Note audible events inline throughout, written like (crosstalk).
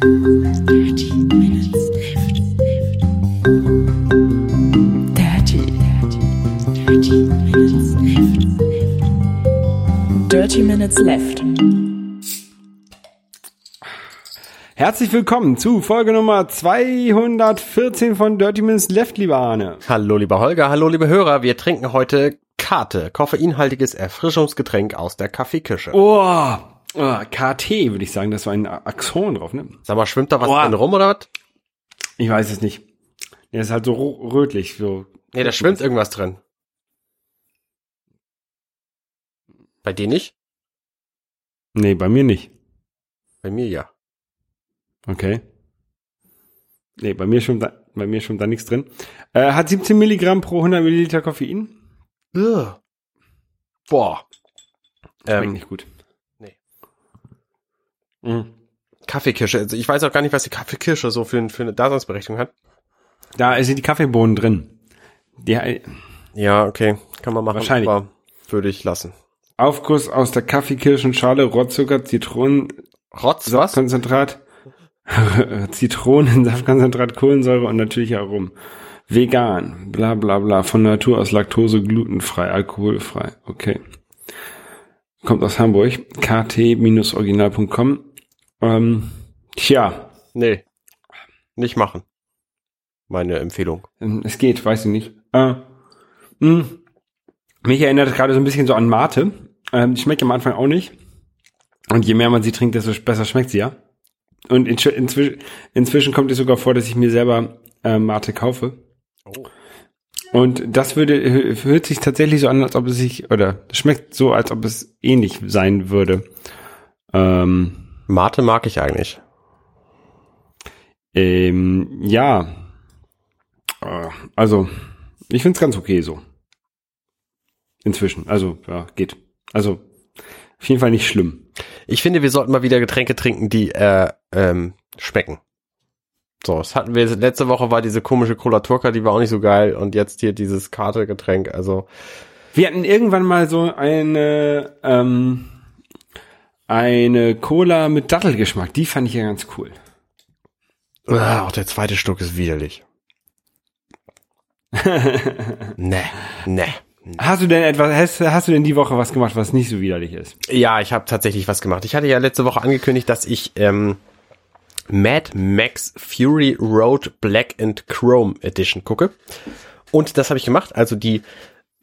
Dirty Minutes Left. Dirty, dirty, dirty Minutes Left. Dirty Minutes Left. Herzlich willkommen zu Folge Nummer 214 von Dirty Minutes Left, lieber Arne. Hallo lieber Holger, hallo liebe Hörer, wir trinken heute Karte, koffeinhaltiges Erfrischungsgetränk aus der Kaffeeküche. Oh, oh KT würde ich sagen, das war ein Axon drauf, ne? Sag mal, schwimmt da was Oh. drin rum oder was? Ich weiß es nicht. Der ist halt so rötlich, so. Nee, da schwimmt irgendwas drin. Bei dir nicht? Nee, bei mir nicht. Bei mir ja. Okay. Nee, bei mir schon da, bei mir schon da nichts drin. Äh, hat 17 Milligramm pro 100 Milliliter Koffein. Ugh. Boah. Schmeckt Ähm, nicht gut. Mhm. Kaffeekirsche, also ich weiß auch gar nicht, was die Kaffeekirsche so für, für eine Daseinsberechtigung hat. Da sind die Kaffeebohnen drin. Die, Ja, okay, kann man machen, Wahrscheinlich. aber würde ich lassen. Aufguss aus der Kaffeekirschenschale, Rohrzucker, Zitronen, Rotz, was? Saftkonzentrat, (laughs) Zitronen, Saftkonzentrat, Kohlensäure und natürliche Aromen. Vegan, bla bla bla, von Natur aus Laktose, glutenfrei, alkoholfrei. Okay. Kommt aus Hamburg, kt-original.com. Ähm, tja, Nee. Nicht machen. Meine Empfehlung. ähm, es geht, weiß ich nicht. Äh, mh. Mich erinnert es gerade so ein bisschen so an Mate. Ähm, die schmeckt am Anfang auch nicht. Und je mehr man sie trinkt, desto besser schmeckt sie ja. Und in, inzwischen, inzwischen kommt es sogar vor, dass ich mir selber äh, Mate kaufe. Oh. Und das würde hö- hört sich tatsächlich so an, als ob es sich oder schmeckt so, als ob es ähnlich sein würde. Ähm, Mate mag ich eigentlich. ähm, ja, Äh, also ich find's ganz okay so. Inzwischen, also ja, geht. Also auf jeden Fall nicht schlimm. Ich finde, wir sollten mal wieder Getränke trinken, die äh, ähm, schmecken. So, das hatten wir letzte Woche war diese komische Cola Turca, die war auch nicht so geil und jetzt hier dieses Karte-Getränk, also Wir hatten irgendwann mal so eine ähm, eine Cola mit Dattelgeschmack. Die fand ich ja ganz cool. ah, auch der zweite Stück ist widerlich. (laughs) ne, ne. Hast du denn etwas? Hast, hast du denn die Woche was gemacht, was nicht so widerlich ist? Ja, ich habe tatsächlich was gemacht. Ich hatte ja letzte Woche angekündigt, dass ich ähm, Mad Max Fury Road Black and Chrome Edition gucke. Und das habe ich gemacht. Also die,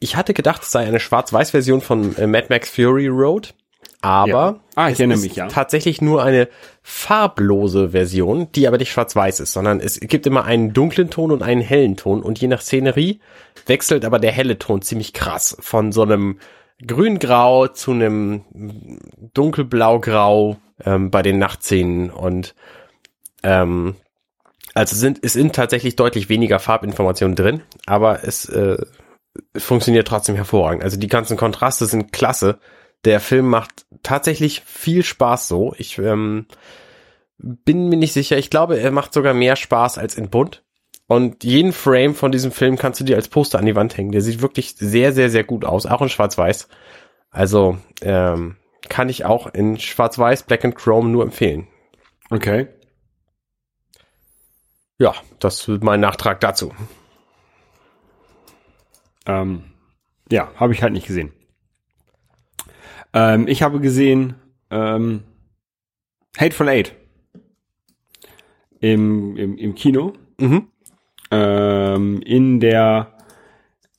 ich hatte gedacht, es sei eine Schwarz-Weiß-Version von äh, Mad Max Fury Road. Aber Ja. Ah, ich es ist mich, ja. tatsächlich nur eine farblose Version, die aber nicht schwarz-weiß ist, sondern es gibt immer einen dunklen Ton und einen hellen Ton und je nach Szenerie wechselt aber der helle Ton ziemlich krass von so einem grün-grau zu einem dunkelblau-grau ähm, bei den Nachtszenen und ähm, also sind es sind tatsächlich deutlich weniger Farbinformationen drin, aber es äh, funktioniert trotzdem hervorragend. Also die ganzen Kontraste sind klasse. Der Film macht tatsächlich viel Spaß so. Ich ähm, bin mir nicht sicher. Ich glaube, er macht sogar mehr Spaß als in Bunt. Und jeden Frame von diesem Film kannst du dir als Poster an die Wand hängen. Der sieht wirklich sehr, sehr, sehr gut aus, auch in Schwarz-Weiß. Also ähm, kann ich auch in Schwarz-Weiß, Black and Chrome nur empfehlen. Okay. Ja, das ist mein Nachtrag dazu. Ähm, ja, habe ich halt nicht gesehen. Ähm, ich habe gesehen ähm, Hateful Eight im, im, im Kino Mhm. ähm, in der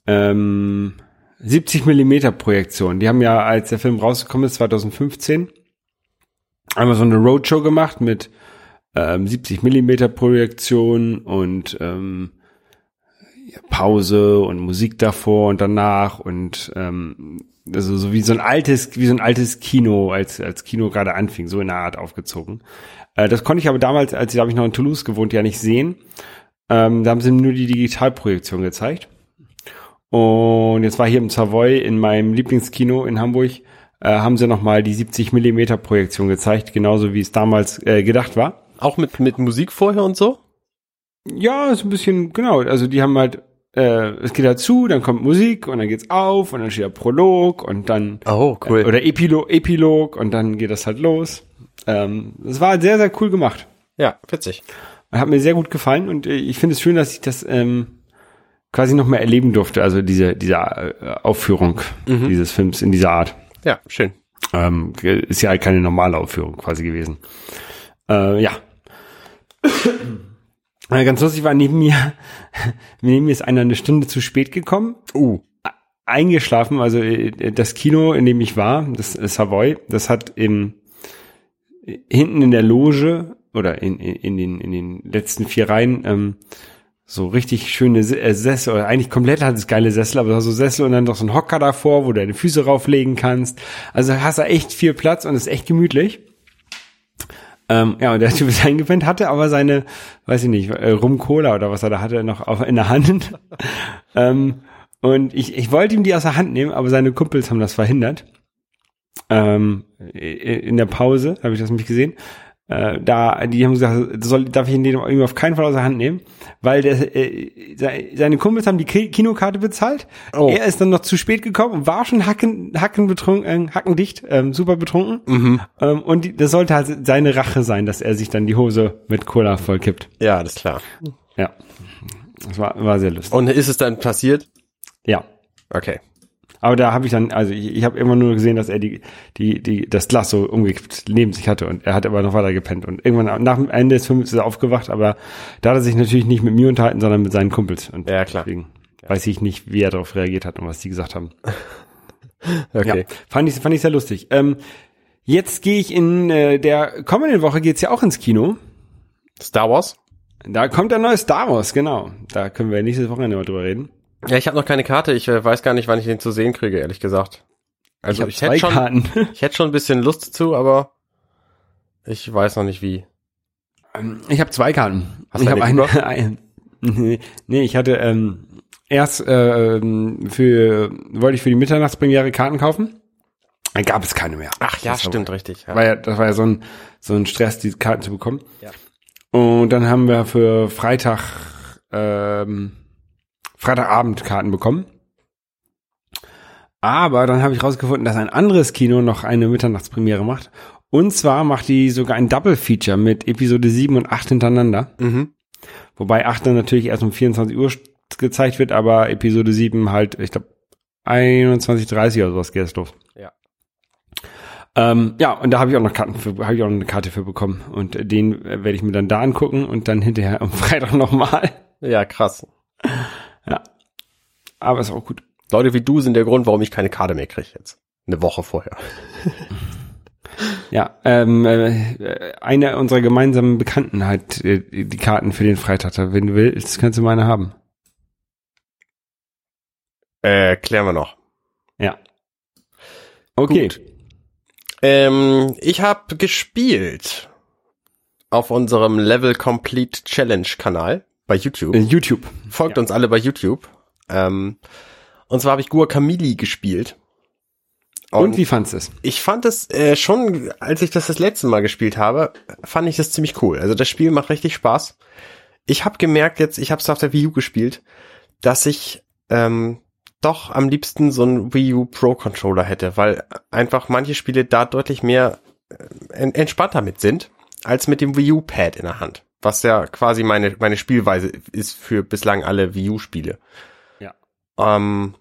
ähm, 70 Millimeter Projektion. Die haben ja, als der Film rausgekommen ist, 2015, einmal so eine Roadshow gemacht mit ähm, 70 Millimeter Projektion und ähm, Pause und Musik davor und danach und ähm, also so wie so ein altes, wie so ein altes Kino, als als Kino gerade anfing, so in der Art aufgezogen. Äh, das konnte ich aber damals, als ich da habe ich noch in Toulouse gewohnt, ja nicht sehen. Ähm, da haben sie nur die Digitalprojektion gezeigt. Und jetzt war hier im Savoy in meinem Lieblingskino in Hamburg, äh, haben sie nochmal die 70 Millimeter Projektion gezeigt, genauso wie es damals äh, gedacht war. Auch mit, mit Musik vorher und so? Ja, ist ein bisschen, genau, also die haben halt, äh, es geht dazu, dann kommt Musik und dann geht's auf und dann steht der Prolog und dann Oh, cool. oder Epilog, Epilog und dann geht das halt los. Ähm, das war sehr, sehr cool gemacht. Ja, witzig. Hat mir sehr gut gefallen und äh, ich finde es schön, dass ich das ähm, quasi noch mehr erleben durfte, also diese, diese äh, Aufführung dieses Films in dieser Art. Ja, schön. Ähm, ist ja halt keine normale Aufführung quasi gewesen. Äh, ja. Äh, Ganz lustig war neben mir, (laughs) neben mir ist einer eine Stunde zu spät gekommen, Uh. eingeschlafen, also äh, das Kino, in dem ich war, das äh, Savoy, das hat im, hinten in der Loge oder in, in, in, den, in den letzten vier Reihen ähm, so richtig schöne Se- äh, Sessel, oder eigentlich komplett hat es geile Sessel, aber so Sessel und dann noch so ein Hocker davor, wo du deine Füße rauflegen kannst. Also hast du echt viel Platz und ist echt gemütlich. Ähm, ja, und der Typ ist (laughs) eingepennt, hatte aber seine, weiß ich nicht, äh, Rum-Cola oder was er da hatte, noch auf, in der Hand. (laughs) ähm, und ich, ich wollte ihm die aus der Hand nehmen, aber seine Kumpels haben das verhindert. Ähm, in der Pause habe ich das nämlich gesehen. Äh, da, die haben gesagt, soll, darf ich ihn irgendwie auf keinen Fall aus der Hand nehmen, weil der, äh, se- seine Kumpels haben die Ki- Kinokarte bezahlt. Oh. Er ist dann noch zu spät gekommen und war schon hacken, hacken betrunken, äh, hackendicht, ähm, super betrunken. Ähm, und die, das sollte halt seine Rache sein, dass er sich dann die Hose mit Cola vollkippt. Ja, alles klar. Ja. Das war, war sehr lustig. Und ist es dann passiert? Ja. Okay. Aber da habe ich dann, also ich, ich habe immer nur gesehen, dass er die, die, die, das Glas so umgekippt neben sich hatte und er hat aber noch weiter gepennt. Und irgendwann nach dem Ende des Films ist er aufgewacht, aber da hat er sich natürlich nicht mit mir unterhalten, sondern mit seinen Kumpels. Und Ja, klar. deswegen weiß ich nicht, wie er darauf reagiert hat und was die gesagt haben. (laughs) Okay. Ja, fand ich, fand ich sehr lustig. Ähm, jetzt gehe ich in äh, der kommenden Woche geht's ja auch ins Kino. Star Wars? Da kommt der neue Star Wars, genau. Da können wir nächstes Wochenende mal drüber reden. Ja, ich habe noch keine Karte. Ich äh, weiß gar nicht, wann ich den zu sehen kriege, ehrlich gesagt. Also hab ich, hätte schon, Karten. (laughs) ich hätte schon ein bisschen Lust dazu, aber ich weiß noch nicht wie. Ähm, Ich habe zwei Karten. Hast ich habe eine eine. (laughs) ein, nee, ich hatte ähm, erst äh, ähm, für wollte ich für die Mitternachtspremiere Karten kaufen. Dann gab es keine mehr. Ach ja, Das war- stimmt, richtig. Ja. War ja, das war ja so ein so ein Stress, die Karten zu bekommen. Ja. Und dann haben wir für Freitag ähm, Freitagabend Karten bekommen. Aber dann habe ich rausgefunden, dass ein anderes Kino noch eine Mitternachtspremiere macht. Und zwar macht die sogar ein Double Feature mit Episode 7 und 8 hintereinander. Mhm. Wobei 8 dann natürlich erst um 24 Uhr gezeigt wird, aber Episode 7 halt, ich glaube, 21.30 oder sowas geht es los. Ja. Ähm, ja, und da habe ich auch noch Karten für, habe ich auch noch eine Karte für bekommen. Und den werde ich mir dann da angucken und dann hinterher am (laughs) Freitag nochmal. Ja, krass. Ja. Aber ist auch gut. Leute wie du sind der Grund, warum ich keine Karte mehr kriege jetzt. Eine Woche vorher. (laughs) Ja, ähm, äh, einer unserer gemeinsamen Bekannten hat äh, die Karten für den Freitag. Wenn du willst, kannst du meine haben. Äh, klären wir noch. Ja. Okay. Ähm, ich habe gespielt auf unserem Level Complete Challenge Kanal bei YouTube. YouTube. Folgt ja. uns alle bei YouTube. Ähm, und zwar habe ich Guacamole gespielt. Und, wie fandst du es? ich fand es äh, schon, als ich das das letzte Mal gespielt habe, fand ich das ziemlich cool. Also das Spiel macht richtig Spaß. Ich habe gemerkt jetzt, ich habe es auf der Wii U gespielt, dass ich ähm, doch am liebsten so einen Wii U Pro Controller hätte, weil einfach manche Spiele da deutlich mehr äh, en- entspannter mit sind als mit dem Wii U Pad in der Hand, was ja quasi meine meine Spielweise ist für bislang alle Wii U Spiele. Ja. Ähm,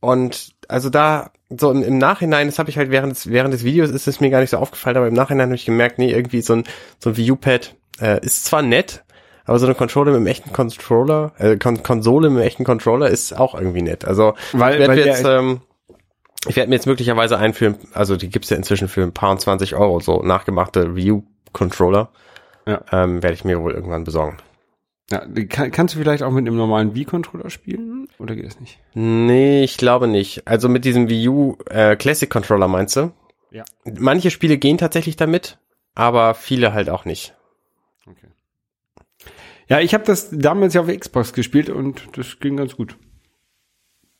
und also da so im, im Nachhinein, das habe ich halt während des, während des Videos ist es mir gar nicht so aufgefallen, aber im Nachhinein habe ich gemerkt, nee, irgendwie so ein so ein Wii U Pad äh, ist zwar nett, aber so eine Controller mit einem echten Controller, äh, Kon Konsole mit einem echten Controller ist auch irgendwie nett. Also Weil- ich werde jetzt ähm, ich werde mir jetzt möglicherweise einführen, also die gibt's ja inzwischen für ein paar und 20 Euro, so nachgemachte Wii U Controller. Ja. Ähm, werde ich mir wohl irgendwann besorgen. Ja, kann, kannst du vielleicht auch mit einem normalen Wii-Controller spielen? Oder geht das nicht? Nee, ich glaube nicht. Also mit diesem Wii U äh, Classic Controller meinst du? Ja. Manche Spiele gehen tatsächlich damit, aber viele halt auch nicht. Okay. Ja, ich habe das damals ja auf Xbox gespielt und das ging ganz gut.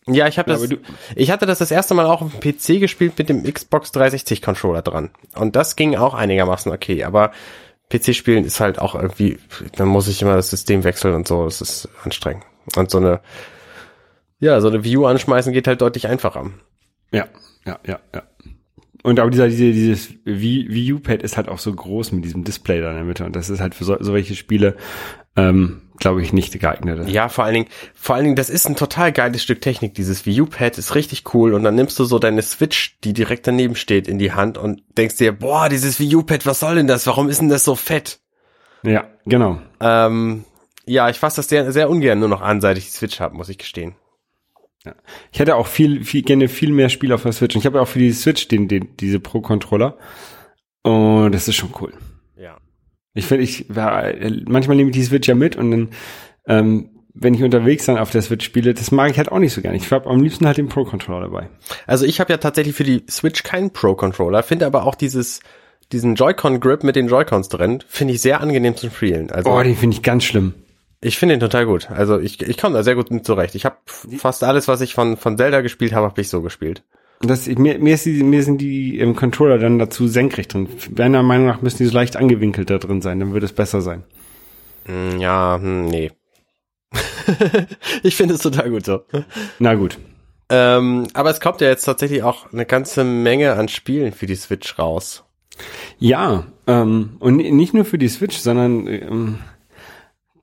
Ja, ich habe Ja, das. du- ich hatte das das erste Mal auch auf dem PC gespielt mit dem Xbox 360 Controller dran und das ging auch einigermaßen okay. Aber PC-Spielen ist halt auch irgendwie, dann muss ich immer das System wechseln und so. Das ist anstrengend. Und so eine, ja, so eine View anschmeißen geht halt deutlich einfacher. Ja, ja, ja, ja. und aber dieser, diese, dieses Wii U-Pad ist halt auch so groß mit diesem Display da in der Mitte und das ist halt für so, solche Spiele, ähm, glaube ich, nicht geeignet. Ja, vor allen Dingen, vor allen Dingen, das ist ein total geiles Stück Technik. Dieses Wii U-Pad ist richtig cool und dann nimmst du so deine Switch, die direkt daneben steht, in die Hand und denkst dir, boah, dieses Wii U-Pad, was soll denn das? Warum ist denn das so fett? Ja, genau. Ähm, ja, ich fasse das sehr, sehr ungern nur noch an, seit ich die Switch habe, muss ich gestehen. Ja. Ich hätte auch viel, viel, gerne viel mehr Spiele auf der Switch. Und ich habe ja auch für die Switch den, den, diese Pro-Controller. Und das ist schon cool. Ja. Ich finde, ich, manchmal nehme ich die Switch ja mit und dann, ähm, wenn ich unterwegs dann auf der Switch spiele, das mag ich halt auch nicht so gerne. Ich habe am liebsten halt den Pro-Controller dabei. Also ich habe ja tatsächlich für die Switch keinen Pro-Controller, finde aber auch dieses, diesen Joy-Con-Grip mit den Joy-Cons drin, finde ich sehr angenehm zum Spielen. Also, oh, den finde ich ganz schlimm. Ich finde ihn total gut. Also ich, ich komme da sehr gut mit zurecht. Ich habe fast alles, was ich von, von Zelda gespielt habe, habe ich so gespielt. Das, mir, mir, ist die, mir sind die im Controller dann dazu senkrecht drin. Meiner Meinung nach müssen die so leicht angewinkelt da drin sein, dann würde es besser sein. Hm, ja, hm, nee. (laughs) ich finde es total gut so. Na gut. Ähm, aber es kommt ja jetzt tatsächlich auch eine ganze Menge an Spielen für die Switch raus. Ja, ähm, und nicht nur für die Switch, sondern ähm,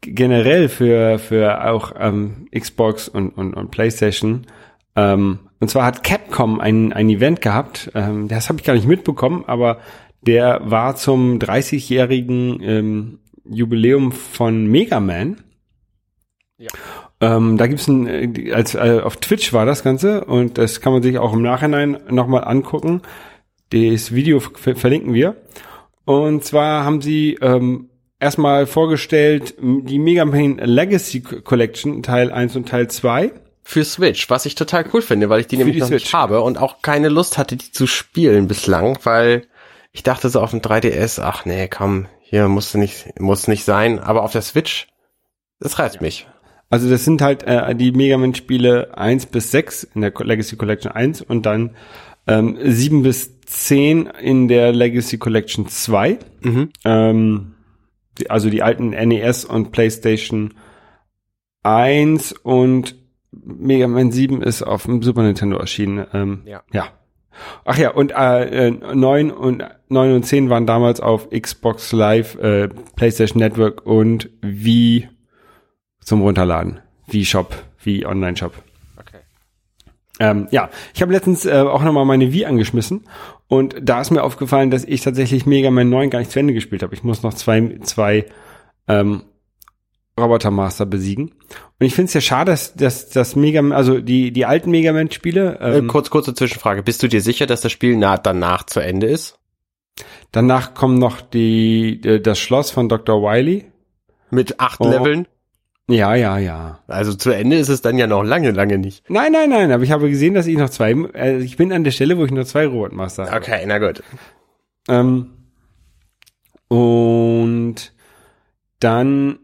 generell für, für auch ähm, Xbox und, und, und PlayStation. Ähm, und zwar hat Capcom ein, ein Event gehabt, ähm, das habe ich gar nicht mitbekommen, aber der war zum 30-jährigen ähm, Jubiläum von Mega Man. Ja. Ähm, da gibt's ein, äh, als äh, auf Twitch war das Ganze und das kann man sich auch im Nachhinein nochmal angucken. Das Video verlinken wir. Und zwar haben sie ähm, erstmal vorgestellt die Mega Man Legacy Collection Teil 1 und Teil 2 für Switch, was ich total cool finde, weil ich die nämlich die noch Switch. nicht habe und auch keine Lust hatte, die zu spielen bislang, weil ich dachte so auf dem 3DS, ach nee, komm, hier muss nicht, muss nicht sein, aber auf der Switch, das reizt mich. Also das sind halt äh, die Mega Man Spiele 1 bis 6 in der Legacy Collection 1 und dann ähm, 7 bis 10 in der Legacy Collection 2. Mhm. Ähm, also die alten NES und PlayStation 1 und Mega Man 7 ist auf dem Super Nintendo erschienen. Ähm, ja. ja. Ach ja, und äh, 9 und 9 und 10 waren damals auf Xbox Live, äh, PlayStation Network und wie zum Runterladen. Wie Shop, wie Online-Shop. Okay. Ähm, ja, ich habe letztens äh, auch nochmal meine Wii angeschmissen und da ist mir aufgefallen, dass ich tatsächlich Mega Man 9 gar nicht zu Ende gespielt habe. Ich muss noch zwei, zwei ähm, Roboter Master besiegen. Und ich finde es ja schade, dass, dass das Mega, also die die alten Mega Man Spiele. Äh, ähm, äh, kurz kurze Zwischenfrage: Bist du dir sicher, dass das Spiel nah, danach zu Ende ist? Danach kommen noch die äh, das Schloss von Dr. Wily mit acht oh. Leveln. Ja, ja, ja. Also zu Ende ist es dann ja noch lange, lange nicht. Nein, nein, nein. Aber ich habe gesehen, dass ich noch zwei. Äh, ich bin an der Stelle, wo ich noch zwei Robotmaster habe. Okay, na gut. Ähm, und dann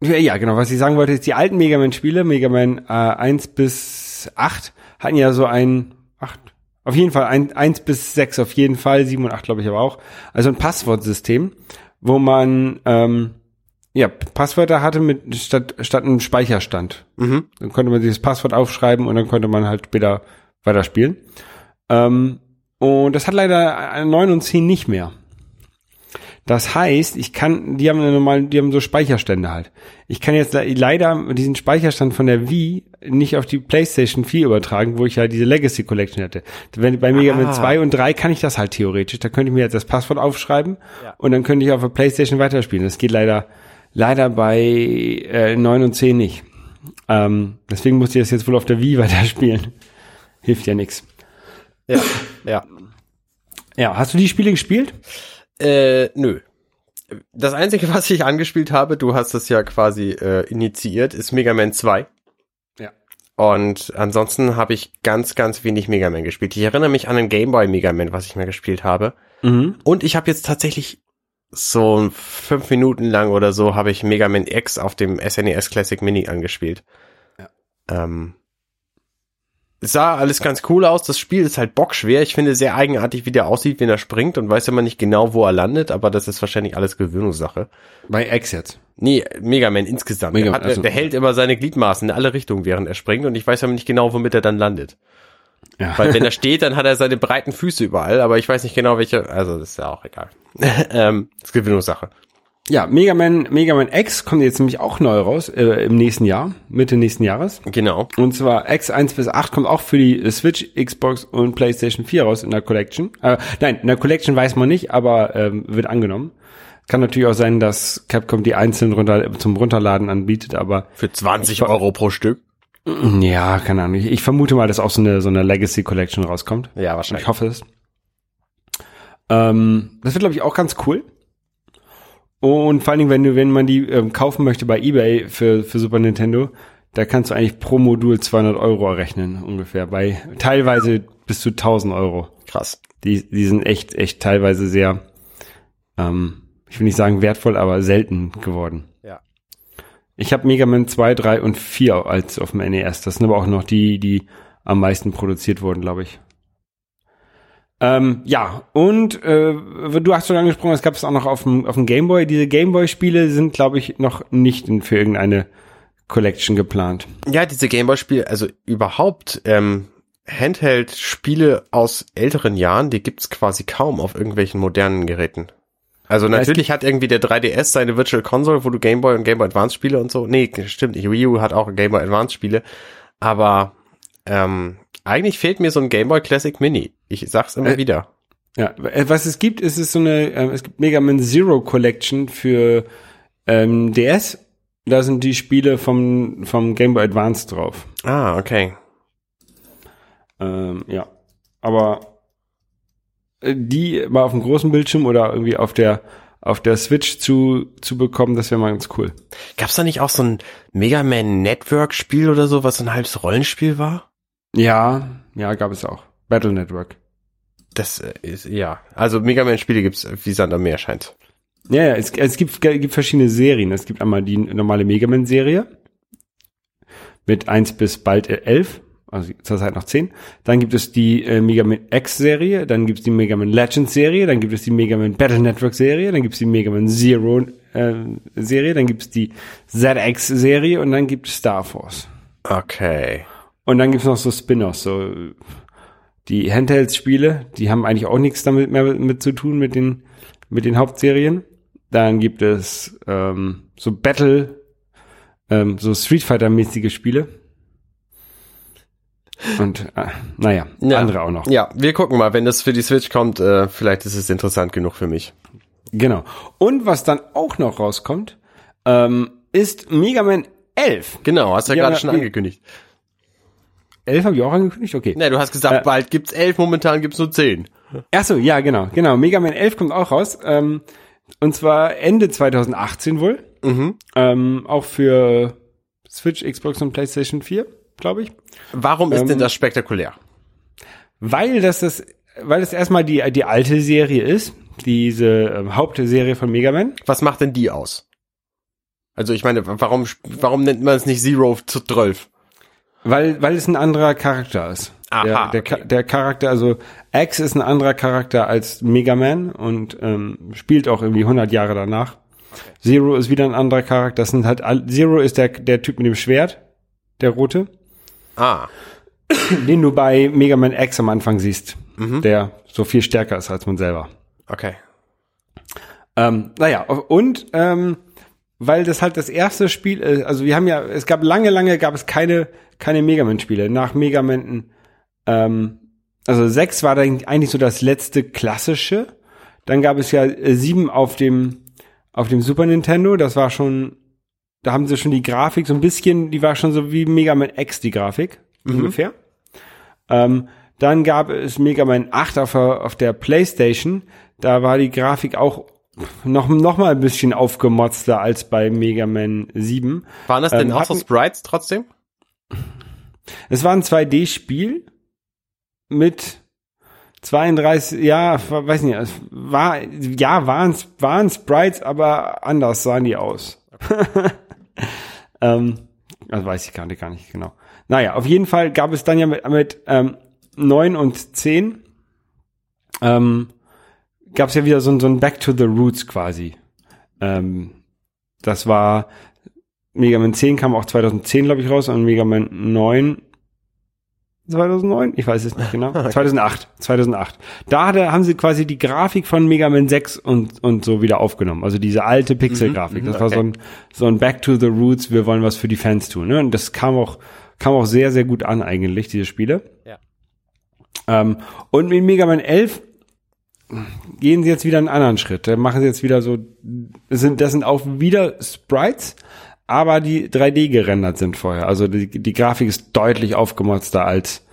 ja, genau, was ich sagen wollte, ist, die alten Mega Man-Spiele, Mega Man äh, 1 bis 8, hatten ja so ein, 8, auf jeden Fall, ein, 1 bis 6 auf jeden Fall, 7 und 8 glaube ich aber auch, also ein Passwortsystem, wo man ähm, ja, Passwörter hatte mit statt, statt einem Speicherstand. Mhm. Dann konnte man sich das Passwort aufschreiben und dann konnte man halt später weiterspielen. Ähm, und das hat leider 9 und 10 nicht mehr. Das heißt, ich kann, die haben eine normale, die haben so Speicherstände halt. Ich kann jetzt leider diesen Speicherstand von der Wii nicht auf die PlayStation 4 übertragen, wo ich ja diese Legacy Collection hätte. Wenn, bei Mega Man 2 und 3 kann ich das halt theoretisch. Da könnte ich mir jetzt das Passwort aufschreiben ja. und dann könnte ich auf der PlayStation weiterspielen. Das geht leider, leider bei äh, 9 und 10 nicht. Ähm, deswegen muss ich das jetzt wohl auf der Wii (laughs) weiterspielen. Hilft ja nix. Ja, ja. Ja, hast du die Spiele gespielt? Äh, nö. Das Einzige, (laughs) was ich angespielt habe, du hast es ja quasi äh, initiiert, ist Mega Man 2. Ja. Und ansonsten habe ich ganz, ganz wenig Mega Man gespielt. Ich erinnere mich an den Game Boy Mega Man, was ich mal gespielt habe. Mhm. Und ich habe jetzt tatsächlich so fünf Minuten lang oder so habe ich Mega Man X auf dem SNES e Classic Mini angespielt. Ja. Ähm, es sah alles ganz cool aus. Das Spiel ist halt bockschwer. Ich finde sehr eigenartig, wie der aussieht, wenn er springt und weiß immer nicht genau, wo er landet, aber das ist wahrscheinlich alles Gewöhnungssache. Bei X jetzt? Nee, Mega Man insgesamt. Mega der, hat, also, der hält immer seine Gliedmaßen in alle Richtungen, während er springt und ich weiß aber nicht genau, womit er dann landet. Ja. Weil wenn er steht, dann hat er seine breiten Füße überall, aber ich weiß nicht genau welche, also das ist ja auch egal. (laughs) ähm, das ist Gewinnungssache. Ja, Mega Man, Mega Man X kommt jetzt nämlich auch neu raus, äh, im nächsten Jahr, Mitte nächsten Jahres. Genau. Und zwar X 1 bis 8 kommt auch für die Switch, Xbox und PlayStation 4 raus in der Collection. Äh, nein, in der Collection weiß man nicht, aber ähm, wird angenommen. Kann natürlich auch sein, dass Capcom die einzeln runter, zum Runterladen anbietet, aber Für 20 Euro pro Stück. ja, keine Ahnung. Ich, ich vermute mal, dass auch so eine, so eine Legacy Collection rauskommt. Ja, Ich hoffe es. Ähm, das wird, glaube ich, auch ganz cool. Und vor allen Dingen, wenn du, wenn man die ähm, kaufen möchte bei eBay für, für Super Nintendo, da kannst du eigentlich pro Modul 200 Euro errechnen, ungefähr. Bei teilweise bis zu 1000 Euro. Krass. Die, die sind echt, echt teilweise sehr, ähm, ich will nicht sagen wertvoll, aber selten geworden. Ja. Ich habe Mega Man 2, 3 und 4 als auf dem NES. Das sind aber auch noch die, die am meisten produziert wurden, glaube ich. Ähm, ja, und äh, du hast schon angesprochen, es gab es auch noch auf dem, auf dem Gameboy. Diese Gameboy-Spiele sind, glaube ich, noch nicht in, für irgendeine Collection geplant. Ja, diese Gameboy-Spiele, also überhaupt ähm, Handheld-Spiele aus älteren Jahren, die gibt's quasi kaum auf irgendwelchen modernen Geräten. Also natürlich hat irgendwie der 3DS seine Virtual Console, wo du Gameboy und Gameboy Advance Spiele und so. Nee, stimmt nicht. Wii U hat auch Gameboy Advance Spiele, aber ähm, eigentlich fehlt mir so ein Gameboy Classic Mini. Ich sag's immer Äh, wieder. Ja, äh, was es gibt, ist es so eine, ähm, es gibt Mega Man Zero Collection für ähm, DS. Da sind die Spiele vom, vom Game Boy Advance drauf. Ah, okay. Ähm, ja. Aber äh, die mal auf dem großen Bildschirm oder irgendwie auf der auf der Switch zu, zu bekommen, das wäre mal ganz cool. Gab's da nicht auch so ein Mega Man Network Spiel oder so, was so ein halbes Rollenspiel war? Ja, ja, gab es auch. Battle Network. Das äh, ist, ja. Also Mega Man Spiele gibt's wie Sand am Meer scheint. Ja, ja, es, es gibt, gibt verschiedene Serien. Es gibt einmal die normale Mega Man Serie mit 1 bis bald 11, also zurzeit noch 10. Dann gibt es die äh, Mega Man X Serie, dann gibt es die Mega Man Legends Serie, dann gibt es die Mega Man Battle Network Serie, dann gibt es die Mega Man Zero äh, Serie, dann gibt es die ZX Serie und dann gibt es Star Force. Okay. Und dann gibt's noch so Spin-offs, so die Handheld-Spiele, die haben eigentlich auch nichts damit mehr mit zu tun mit den mit den Hauptserien. Dann gibt es ähm, so Battle, ähm, so Street Fighter-mäßige Spiele. Und äh, naja, Ja. andere auch noch. Ja, wir gucken mal, wenn das für die Switch kommt, äh, vielleicht ist es interessant genug für mich. Genau. Und was dann auch noch rauskommt, ähm, ist Mega Man 11. Genau, hast du ja, Ja, gerade schon angekündigt. 11 habe ich auch angekündigt? Okay. Ne, du hast gesagt, Äh, bald gibt's elf, momentan gibt's nur zehn. Ach so, ja, genau, genau. Mega Man 11 kommt auch raus. Ähm, und zwar Ende 2018 wohl. Mhm. Ähm, auch für Switch, Xbox und PlayStation 4, glaube ich. Warum ist Ähm, denn das spektakulär? Weil das das, weil das erstmal die, die alte Serie ist. Diese ähm, Hauptserie von Mega Man. Was macht denn die aus? Also ich meine, warum, warum nennt man es nicht Zero zu 12? Weil, weil es ein anderer Charakter ist. Aha, der, der, der Charakter, also X ist ein anderer Charakter als Mega Man und ähm, spielt auch irgendwie 100 Jahre danach. Zero ist wieder ein anderer Charakter. Das sind halt Zero ist der, der Typ mit dem Schwert, der rote, Ah, (coughs) den du bei Mega Man X am Anfang siehst, Mhm. der so viel stärker ist als man selber. okay. Ähm, naja, und ähm, weil das halt das erste Spiel ist, also wir haben ja, es gab lange, lange gab es keine, keine Mega Man-Spiele. Nach Mega Man, ähm, also sechs war dann eigentlich so das letzte klassische. Dann gab es ja äh, sieben auf dem, auf dem Super Nintendo. Das war schon, da haben sie schon die Grafik so ein bisschen, die war schon so wie Mega Man X, die Grafik, ungefähr. Ähm, dann gab es Mega Man 8 auf, auf der Playstation. Da war die Grafik auch noch, noch mal ein bisschen aufgemotzter als bei Mega Man 7. Waren das denn Ähm, auch so Sprites trotzdem? Es war ein 2D-Spiel mit 32, ja, weiß nicht, es war, ja, waren, waren Sprites, aber anders sahen die aus. (laughs) ähm, also weiß ich gar nicht, gar nicht genau. Naja, auf jeden Fall gab es dann ja mit, mit ähm, 9 und 10 ähm, gab es ja wieder so, ein- so ein Back to the Roots quasi. Ähm, das war Mega Man 10 kam auch 2010, glaube ich, raus und Mega Man 9 2009? Ich weiß es nicht genau. (laughs) 2008. 2008. Da hatte, haben sie quasi die Grafik von Mega Man 6 und, und so wieder aufgenommen. Also diese alte Pixel-Grafik. Das war so okay. ein, so ein Back to the Roots. Wir wollen was für die Fans tun. Ne? Und das kam auch, kam auch sehr, sehr gut an eigentlich, diese Spiele. Ja. Ähm, und mit Mega Man 11 gehen sie jetzt wieder einen anderen Schritt. Machen sie jetzt wieder so, das sind, das sind auch wieder Sprites, aber die 3D gerendert sind vorher. Also die, die Grafik ist deutlich aufgemotzter als,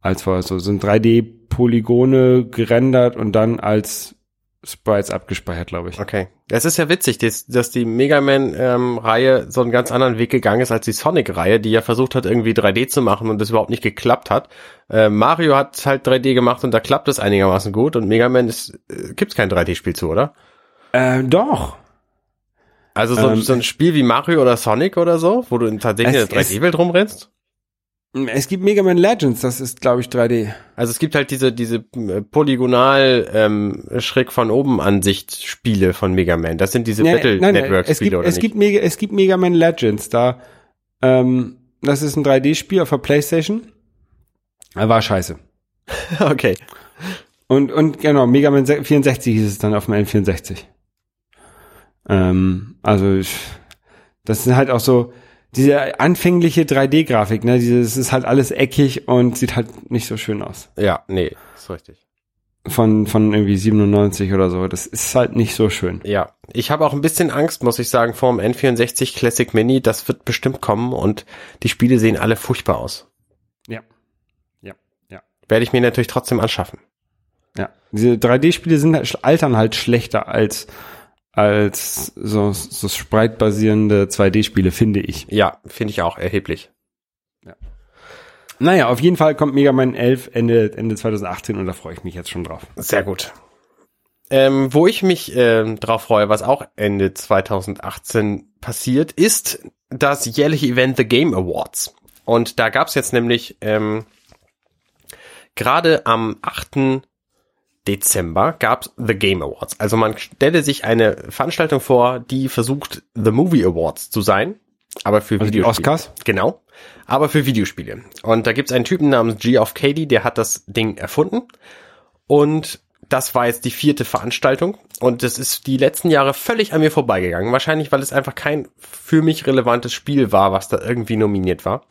als vorher. So sind 3D-Polygone gerendert und dann als Sprites abgespeichert, glaube ich. Okay. Es ist ja witzig, dass, dass die Mega Man-Reihe so einen ganz anderen Weg gegangen ist als die Sonic-Reihe, die ja versucht hat, irgendwie 3D zu machen und das überhaupt nicht geklappt hat. Äh, Mario hat halt 3D gemacht und da klappt es einigermaßen gut und Mega Man ist, äh, gibt's kein 3D-Spiel zu, oder? Äh, doch. Also so, Ähm, so ein Spiel wie Mario oder Sonic oder so, wo du in tatsächlich in der 3D-Welt rumrennst? Es gibt Mega Man Legends, das ist, glaube ich, 3D. Also es gibt halt diese diese äh, polygonal ähm, schräg von oben Ansicht Spiele von Mega Man. Das sind diese Battle nein, nein, Network es Spiele gibt, oder es nicht? gibt Mega, es gibt Mega Man Legends, da, ähm, das ist ein 3D-Spiel auf der Playstation. Er war scheiße. (laughs) okay. Und, und genau, Mega Man 64 hieß es dann auf dem N64. Ähm, also, ich, das sind halt auch so, diese anfängliche 3D-Grafik, ne, dieses ist halt alles eckig und sieht halt nicht so schön aus. Ja, nee, ist richtig. Von, von irgendwie 97 oder so. Das ist halt nicht so schön. Ja, ich habe auch ein bisschen Angst, muss ich sagen, vor dem N64 Classic Mini. Das wird bestimmt kommen und die Spiele sehen alle furchtbar aus. Ja. Ja. Ja. Werde ich mir natürlich trotzdem anschaffen. Ja. Diese 3D-Spiele sind halt, altern halt schlechter als, als so, so sprite-basierende 2D-Spiele, finde ich. Ja, finde ich auch erheblich. Naja, auf jeden Fall kommt Mega Man 11 Ende, Ende 2018 und da freue ich mich jetzt schon drauf. Sehr gut. Ähm, wo ich mich ähm, drauf freue, was auch Ende 2018 passiert, ist das jährliche Event The Game Awards. Und da gab's jetzt nämlich ähm, gerade am 8. Dezember gab's The Game Awards. Also man stelle sich eine Veranstaltung vor, die versucht, The Movie Awards zu sein, aber für Also die Videospiele. Oscars? Genau. Aber für Videospiele. Und da gibt's einen Typen namens Geoff Cady, der hat das Ding erfunden. Und das war jetzt die vierte Veranstaltung. Und das ist die letzten Jahre völlig an mir vorbeigegangen. Wahrscheinlich, weil es einfach kein für mich relevantes Spiel war, was da irgendwie nominiert war.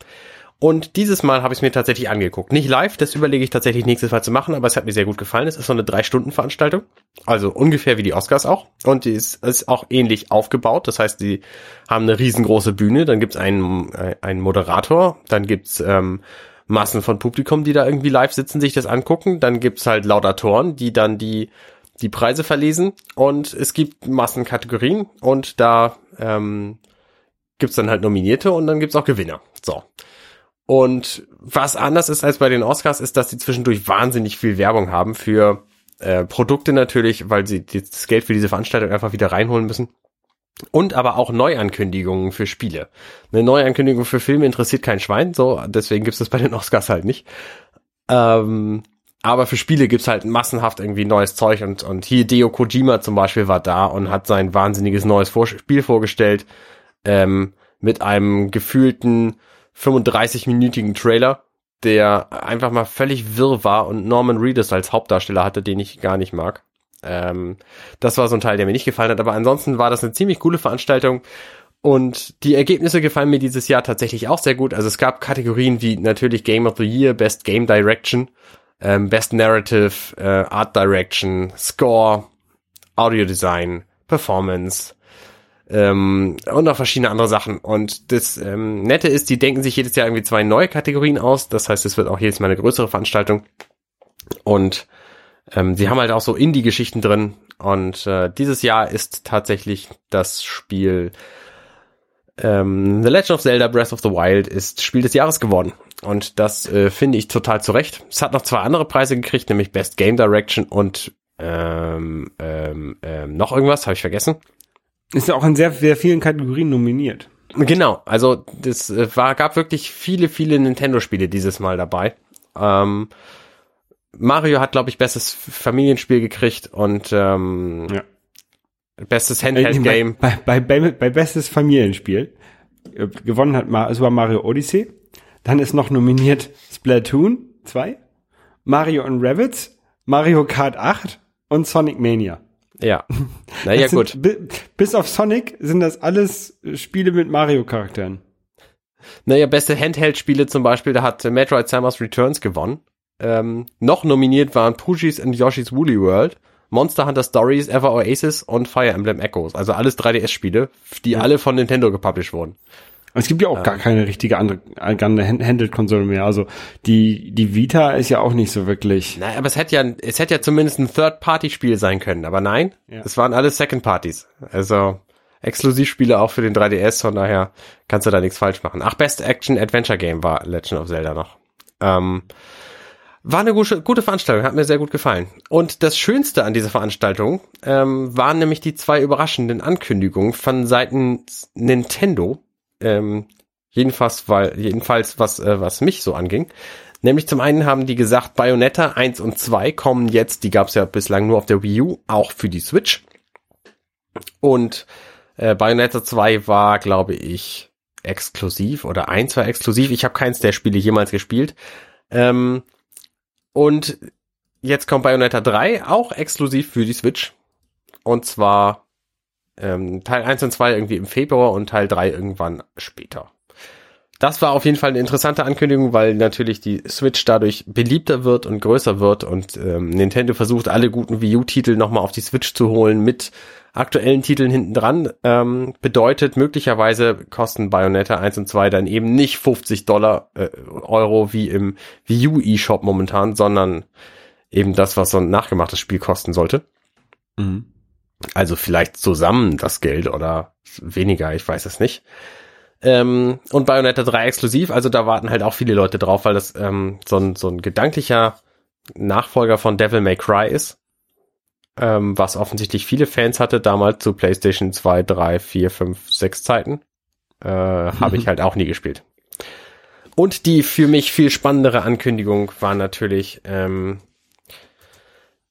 Und dieses Mal habe ich es mir tatsächlich angeguckt. Nicht live, das überlege ich tatsächlich nächstes Mal zu machen, aber es hat mir sehr gut gefallen. Es ist so eine Drei-Stunden-Veranstaltung. Also ungefähr wie die Oscars auch. Und die ist, ist auch ähnlich aufgebaut. Das heißt, die haben eine riesengroße Bühne, dann gibt's einen, äh, einen Moderator, dann gibt's ähm, Massen von Publikum, die da irgendwie live sitzen, sich das angucken. Dann gibt's halt Laudatoren, die dann die die Preise verlesen und es gibt Massenkategorien und da ähm, gibt's dann halt Nominierte und dann gibt's auch Gewinner. So. Und was anders ist als bei den Oscars, ist, dass sie zwischendurch wahnsinnig viel Werbung haben für äh, Produkte natürlich, weil sie das Geld für diese Veranstaltung einfach wieder reinholen müssen. Und aber auch Neuankündigungen für Spiele. Eine Neuankündigung für Filme interessiert kein Schwein, so deswegen gibt's das bei den Oscars halt nicht. Ähm, aber für Spiele gibt's halt massenhaft irgendwie neues Zeug und, und Hideo Kojima zum Beispiel war da und hat sein wahnsinniges neues Vor Spiel vorgestellt ähm, mit einem gefühlten 35-minütigen Trailer, der einfach mal völlig wirr war und Norman Reedus als Hauptdarsteller hatte, den ich gar nicht mag. Ähm, das war so ein Teil, der mir nicht gefallen hat, aber ansonsten war das eine ziemlich coole Veranstaltung und die Ergebnisse gefallen mir dieses Jahr tatsächlich auch sehr gut. Also es gab Kategorien wie natürlich Game of the Year, Best Game Direction, ähm, Best Narrative, äh, Art Direction, Score, Audio Design, Performance ähm, und noch verschiedene andere Sachen. Und das ähm, Nette ist, die denken sich jedes Jahr irgendwie zwei neue Kategorien aus. Das heißt, es wird auch jedes Mal eine größere Veranstaltung. Und ähm, sie haben halt auch so Indie-Geschichten drin. Und äh, dieses Jahr ist tatsächlich das Spiel ähm, The Legend of Zelda Breath of the Wild ist Spiel des Jahres geworden. Und das äh, finde ich total zurecht. Es hat noch zwei andere Preise gekriegt, nämlich Best Game Direction und ähm, ähm, ähm, noch irgendwas, habe ich vergessen. Ist ja auch in sehr, sehr vielen Kategorien nominiert. Genau, also das äh, war, gab wirklich viele, viele Nintendo-Spiele dieses Mal dabei. Ähm, Mario hat, glaube ich, bestes Familienspiel gekriegt und ähm, Ja. bestes Äh, Handheld-Game. Bei, bei, bei, bei bestes Familienspiel äh, gewonnen hat Ma Super Mario Odyssey. Dann ist noch nominiert Splatoon 2, Mario und Rabbits, Mario Kart 8 und Sonic Mania. Ja. Naja, sind- gut. bi- Bis auf Sonic sind das alles Spiele mit Mario-Charakteren. Naja, beste Handheld-Spiele zum Beispiel, da hat Metroid Samus Returns gewonnen. Ähm, noch nominiert waren Poochies and Yoshi's Woolly World, Monster Hunter Stories, Ever Oasis und Fire Emblem Echoes. Also alles 3DS-Spiele, die alle von Nintendo gepublished wurden. Und es gibt ja auch gar keine richtige andere, andere Hand- Handheld-Konsole mehr. Also die, die Vita ist ja auch nicht so wirklich. Naja, aber es hätte ja, es hätte ja zumindest ein Third-Party-Spiel sein können, aber nein, Ja. es waren alles Second-Parties. Also Exklusivspiele auch für den 3DS, von daher kannst du da nichts falsch machen. Ach, Best Action Adventure Game war Legend of Zelda noch. Ähm, war eine gute, gute Veranstaltung, hat mir sehr gut gefallen. Und das Schönste an dieser Veranstaltung ähm, waren nämlich die zwei überraschenden Ankündigungen von Seiten Nintendo. Ähm, jedenfalls, weil, jedenfalls was, äh, was mich so anging. Nämlich zum einen haben die gesagt, Bayonetta 1 und 2 kommen jetzt, die gab es ja bislang nur auf der Wii U, auch für die Switch. Und äh, Bayonetta 2 war, glaube ich, exklusiv oder 1 war exklusiv. Ich habe keins der Spiele jemals gespielt. Ähm, und jetzt kommt Bayonetta 3 auch exklusiv für die Switch. Und zwar ähm, Teil 1 und 2 irgendwie im Februar und Teil 3 irgendwann später. Das war auf jeden Fall eine interessante Ankündigung, weil natürlich die Switch dadurch beliebter wird und größer wird und ähm, Nintendo versucht, alle guten Wii U-Titel nochmal auf die Switch zu holen mit aktuellen Titeln hinten dran. Ähm, bedeutet, möglicherweise kosten Bayonetta 1 und 2 dann eben nicht 50 Dollar äh, Euro wie im Wii U eShop momentan, sondern eben das, was so ein nachgemachtes Spiel kosten sollte. Mhm. Also vielleicht zusammen das Geld oder weniger, ich weiß es nicht. Ähm, und Bayonetta 3 exklusiv, also da warten halt auch viele Leute drauf, weil das ähm, so, ein, so ein gedanklicher Nachfolger von Devil May Cry ist, ähm, was offensichtlich viele Fans hatte, damals zu PlayStation 2, 3, 4, 5, 6 Zeiten. Äh, Habe ich halt auch nie gespielt. Und die für mich viel spannendere Ankündigung war natürlich, ähm,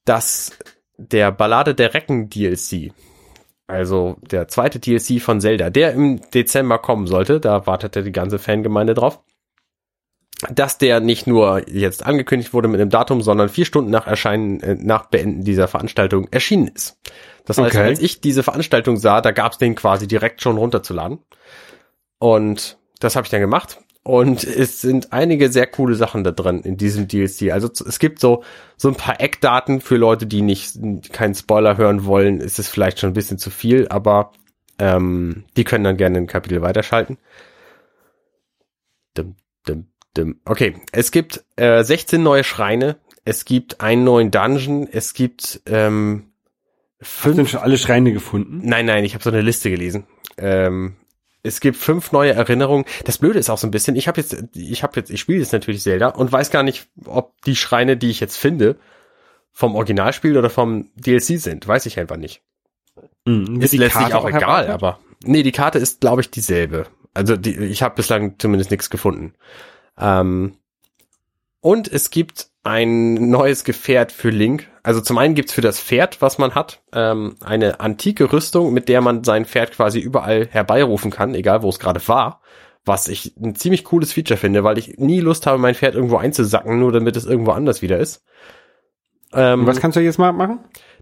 dass der Ballade der Recken DLC, also der zweite DLC von Zelda, der im Dezember kommen sollte, da wartete die ganze Fangemeinde drauf, dass der nicht nur jetzt angekündigt wurde mit einem Datum, sondern vier Stunden nach Erscheinen, äh, nach Beenden dieser Veranstaltung erschienen ist. Das heißt, Okay. als ich diese Veranstaltung sah, da gab es den quasi direkt schon runterzuladen. Und das habe ich dann gemacht. Und es sind einige sehr coole Sachen da drin in diesem DLC. Also es gibt so so ein paar Eckdaten für Leute, die nicht keinen Spoiler hören wollen. Ist es vielleicht schon ein bisschen zu viel, aber ähm, die können dann gerne ein Kapitel weiterschalten. Dim, dim, dim. Okay, es gibt äh, 16 neue Schreine. Es gibt einen neuen Dungeon. Es gibt ähm, Hast du schon alle Schreine gefunden? Nein, nein, ich habe so eine Liste gelesen. Ähm, es gibt fünf neue Erinnerungen. Das Blöde ist auch so ein bisschen, ich habe jetzt, ich habe jetzt, ich spiele jetzt natürlich Zelda und weiß gar nicht, ob die Schreine, die ich jetzt finde, vom Originalspiel oder vom DLC sind. Weiß ich einfach nicht. Mhm. Ist die letztlich Karte auch egal, aber. Nee, die Karte ist, glaube ich, dieselbe. Also die, ich habe bislang zumindest nichts gefunden. Ähm, und es gibt ein neues Gefährt für Link. Also zum einen gibt's für das Pferd, was man hat, ähm, eine antike Rüstung, mit der man sein Pferd quasi überall herbeirufen kann, egal wo es gerade war. Was ich ein ziemlich cooles Feature finde, weil ich nie Lust habe, mein Pferd irgendwo einzusacken, nur damit es irgendwo anders wieder ist. Ähm, was kannst du jetzt mal machen?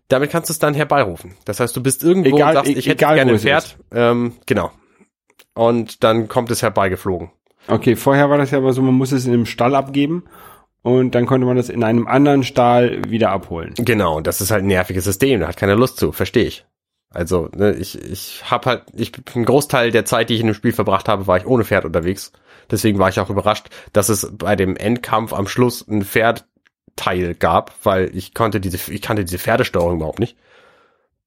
damit kannst du es dann herbeirufen. Das heißt, du bist irgendwo Egal- und sagst, e- ich hätte egal, gerne ein Pferd. Ähm, genau. Und dann kommt es herbeigeflogen. Okay, vorher war das ja aber so, man muss es in einem Stall abgeben und dann konnte man das in einem anderen Stall wieder abholen. Genau, das ist halt ein nerviges System, da hat keiner Lust zu, verstehe ich. Also, ne, ich, ich habe halt, ich einen Großteil der Zeit, die ich in dem Spiel verbracht habe, war ich ohne Pferd unterwegs. Deswegen war ich auch überrascht, dass es bei dem Endkampf am Schluss ein Pferdteil gab, weil ich konnte diese, ich kannte diese Pferdesteuerung überhaupt nicht.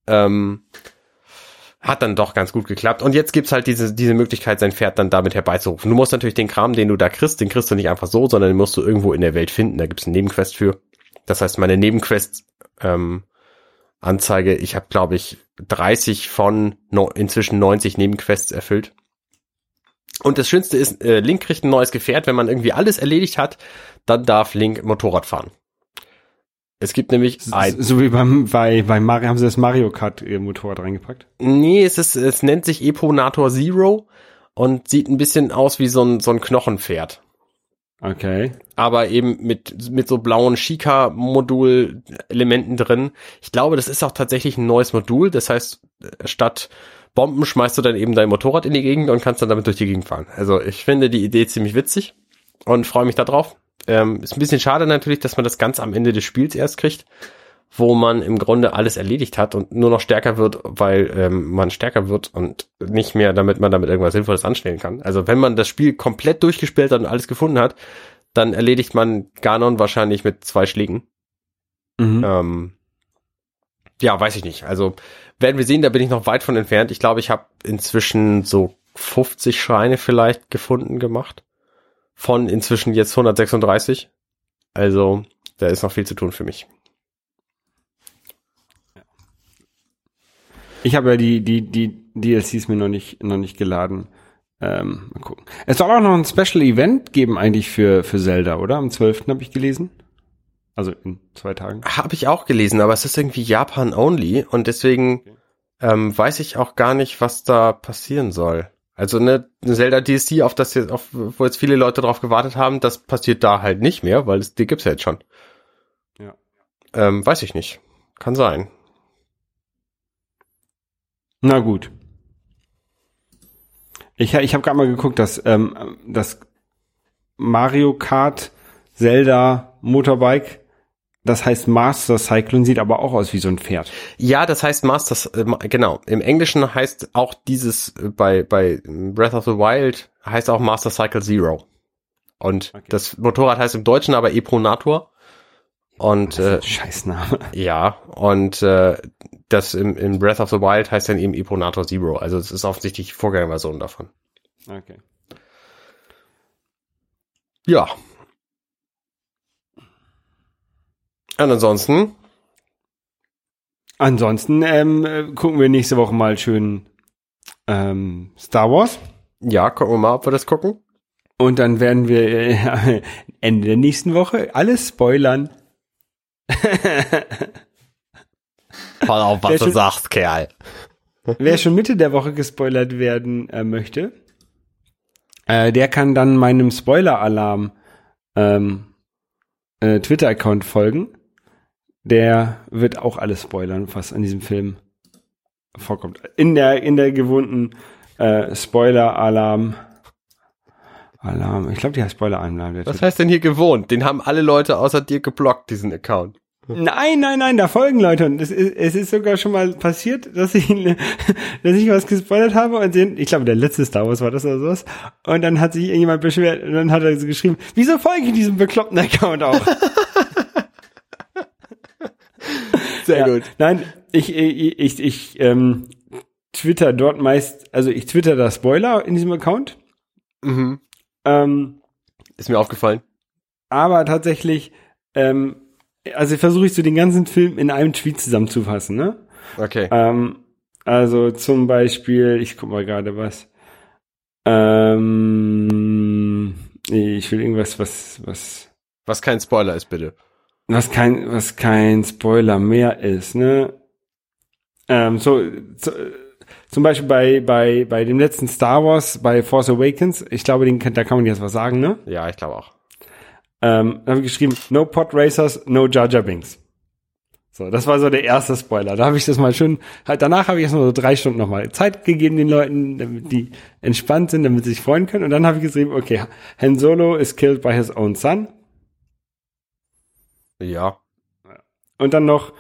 Ähm, hat dann doch ganz gut geklappt. Und jetzt gibt's halt diese, diese Möglichkeit, sein Pferd dann damit herbeizurufen. Du musst natürlich den Kram, den du da kriegst, den kriegst du nicht einfach so, sondern den musst du irgendwo in der Welt finden. Da gibt's einen Nebenquest für. Das heißt, meine Nebenquest ähm, Anzeige, ich habe, glaube ich, 30 von no, inzwischen 90 Nebenquests erfüllt. Und das Schönste ist, äh, Link kriegt ein neues Gefährt. Wenn man irgendwie alles erledigt hat, dann darf Link Motorrad fahren. Es gibt nämlich ein, So wie beim, bei, bei Mario haben sie das Mario Kart äh, Motorrad reingepackt. Nee, es ist, es nennt sich Eponator Zero und sieht ein bisschen aus wie so ein, so ein Knochenpferd. Okay. aber eben mit, mit so blauen Shika-Modul-Elementen drin. Ich glaube, das ist auch tatsächlich ein neues Modul. Das heißt, statt Bomben schmeißt du dann eben dein Motorrad in die Gegend und kannst dann damit durch die Gegend fahren. Also ich finde die Idee ziemlich witzig und freue mich da drauf. Ähm, ist ein bisschen schade natürlich, dass man das ganz am Ende des Spiels erst kriegt, wo man im Grunde alles erledigt hat und nur noch stärker wird, weil ähm, man stärker wird und nicht mehr, damit man damit irgendwas Sinnvolles anstellen kann. Also wenn man das Spiel komplett durchgespielt hat und alles gefunden hat, dann erledigt man Ganon wahrscheinlich mit zwei Schlägen. Mhm. Ähm, ja, weiß ich nicht. Also werden wir sehen, da bin ich noch weit von entfernt. Ich glaube, ich habe inzwischen so 50 Schreine vielleicht gefunden gemacht. Von inzwischen jetzt 136. Also, da ist noch viel zu tun für mich. Ich habe ja die, die, die DLCs mir noch nicht, noch nicht geladen. Ähm, mal gucken. Es soll auch noch ein Special Event geben eigentlich für, für Zelda, oder? Am 12. habe ich gelesen. Also in zwei Tagen. Habe ich auch gelesen, aber es ist irgendwie Japan only und deswegen ähm, weiß ich auch gar nicht, was da passieren soll. Also eine, eine Zelda DLC, auf das jetzt, auf, wo jetzt viele Leute drauf gewartet haben, das passiert da halt nicht mehr, weil es, die gibt's ja jetzt schon. Ja. Ähm, weiß ich nicht. Kann sein. Na gut. Ich, ich habe gerade mal geguckt, dass ähm, das Mario Kart Zelda Motorbike, das heißt Master Cyclone, sieht aber auch aus wie so ein Pferd. Ja, das heißt Masters, äh, genau. Im Englischen heißt auch dieses äh, bei, bei Breath of the Wild heißt auch Master Cycle Zero. Und Okay. das Motorrad heißt im Deutschen aber Epronator. Und äh, Scheißname. (laughs) ja, und äh, das im, im Breath of the Wild heißt dann eben Epronator Zero. Also es ist offensichtlich die Vorgängerversion davon. Okay. Ja. Und ansonsten, Ansonsten ähm, äh, gucken wir nächste Woche mal schön ähm, Star Wars. ja, gucken wir mal, ob wir das gucken. Und dann werden wir äh, (laughs) Ende der nächsten Woche alles spoilern. Pass auf, was du sagst, Kerl. Wer schon Mitte der Woche gespoilert werden äh, möchte, äh, der kann dann meinem Spoiler-Alarm ähm, äh, Twitter-Account folgen. Der wird auch alles spoilern, was an diesem Film vorkommt. In der, in der gewohnten äh, Spoiler-Alarm. Alarm. Ich glaube, die heißt Spoiler-Alarm. Was heißt denn hier gewohnt? Den haben alle Leute außer dir geblockt, diesen Account. Nein, nein, nein, da folgen Leute und es ist, es ist sogar schon mal passiert, dass ich, (laughs) dass ich was gespoilert habe und den, ich glaube, der letzte Star Wars war das oder sowas. Und dann hat sich irgendjemand beschwert und dann hat er so geschrieben, wieso folge ich diesem bekloppten Account auch? (laughs) (laughs) Sehr Ja, Nein, ich, ich, ich, ich ähm, twitter dort meist, also ich twitter da Spoiler in diesem Account. Mhm. Ähm, Ist mir aufgefallen. aber tatsächlich, ähm, also versuche ich so den ganzen Film in einem Tweet zusammenzufassen, ne? Okay. Ähm, also zum Beispiel, ich guck mal gerade was. Ähm, ich will irgendwas, was, was, Was kein Spoiler ist, bitte. Was kein, was kein Spoiler mehr ist, ne? Ähm, so, so zum Beispiel bei, bei, bei dem letzten Star Wars, bei Force Awakens, ich glaube, den, kann- da kann man jetzt was sagen, ne? Ja, ich glaube auch. Ähm, da habe ich geschrieben, no Pod Racers, no Jar Jar Binks. So, das war so der erste Spoiler. Da habe ich das mal schön, halt danach habe ich erst mal so drei Stunden nochmal Zeit gegeben den Leuten, damit die entspannt sind, damit sie sich freuen können. Und dann habe ich geschrieben, okay, Han Solo is killed by his own son. Ja. Und dann noch,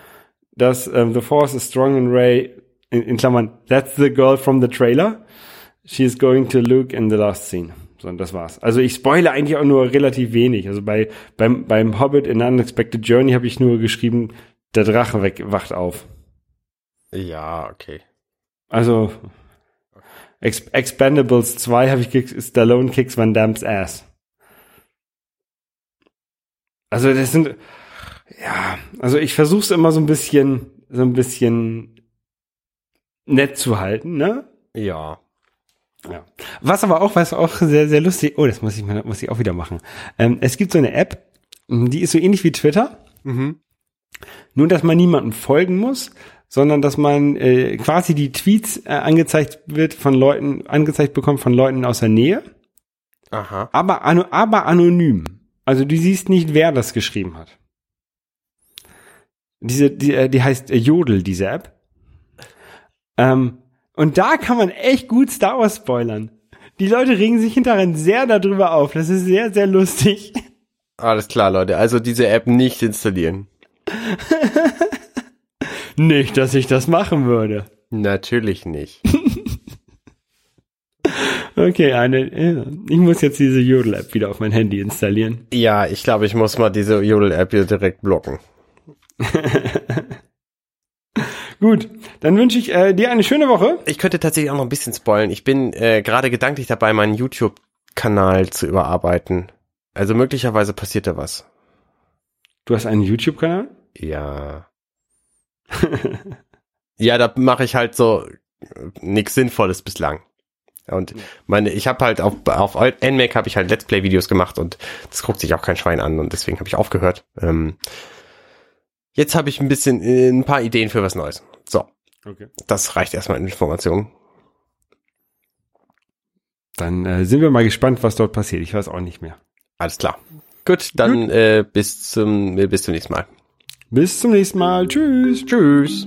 dass ähm, The Force is strong in Ray, in, in Klammern, that's the girl from the trailer. She is going to Luke in the last scene. So, und das war's. Also ich spoile eigentlich auch nur relativ wenig. Also bei, beim, beim Hobbit in Unexpected Journey habe ich nur geschrieben, der Drache weg, wacht auf. Ja, okay. Also Ex Expendables 2 habe ich gekriegt, Stallone kicks Van Damme's ass. Also das sind ja, also ich versuche es immer so ein bisschen so ein bisschen nett zu halten, ne? Ja. Ja. Was aber auch, was auch sehr, sehr lustig, oh, das muss ich muss ich auch wieder machen. Ähm, es gibt so eine App, die ist so ähnlich wie Twitter, Mhm. nur dass man niemandem folgen muss, sondern dass man äh, quasi die Tweets äh, angezeigt wird von Leuten, angezeigt bekommt von Leuten aus der Nähe, Aha. aber, aber anonym. Also du siehst nicht, wer das geschrieben hat. Diese, die, äh, die heißt äh, Jodel, diese App. Ähm, und da kann man echt gut Star Wars spoilern. Die Leute regen sich hinterher sehr darüber auf. Das ist sehr, sehr lustig. Alles klar, Leute. Also diese App nicht installieren. (laughs) Nicht, dass ich das machen würde. Natürlich nicht. (laughs) Okay, eine, äh, ich muss jetzt diese Jodel-App wieder auf mein Handy installieren. Ja, ich glaube, ich muss mal diese Jodel-App hier direkt blocken. (laughs) Gut, dann wünsche ich äh, dir eine schöne Woche. Ich könnte tatsächlich auch noch ein bisschen spoilen. Ich bin äh, gerade gedanklich dabei, meinen YouTube-Kanal zu überarbeiten. Also möglicherweise passiert da was. Du hast einen YouTube-Kanal? Ja. ja, da mache ich halt so nichts Sinnvolles bislang. Und meine, ich habe halt auf, auf NMAC habe ich halt Let's Play-Videos gemacht und das guckt sich auch kein Schwein an und deswegen habe ich aufgehört. Ähm, jetzt habe ich ein bisschen äh, ein paar Ideen für was Neues. So, Okay. das reicht erstmal in Informationen. Dann äh, sind wir mal gespannt, was dort passiert. Ich weiß auch nicht mehr. Alles klar. Gut, dann Äh, bis zum äh, bis zum nächsten Mal. Bis zum nächsten Mal. Tschüss. Tschüss.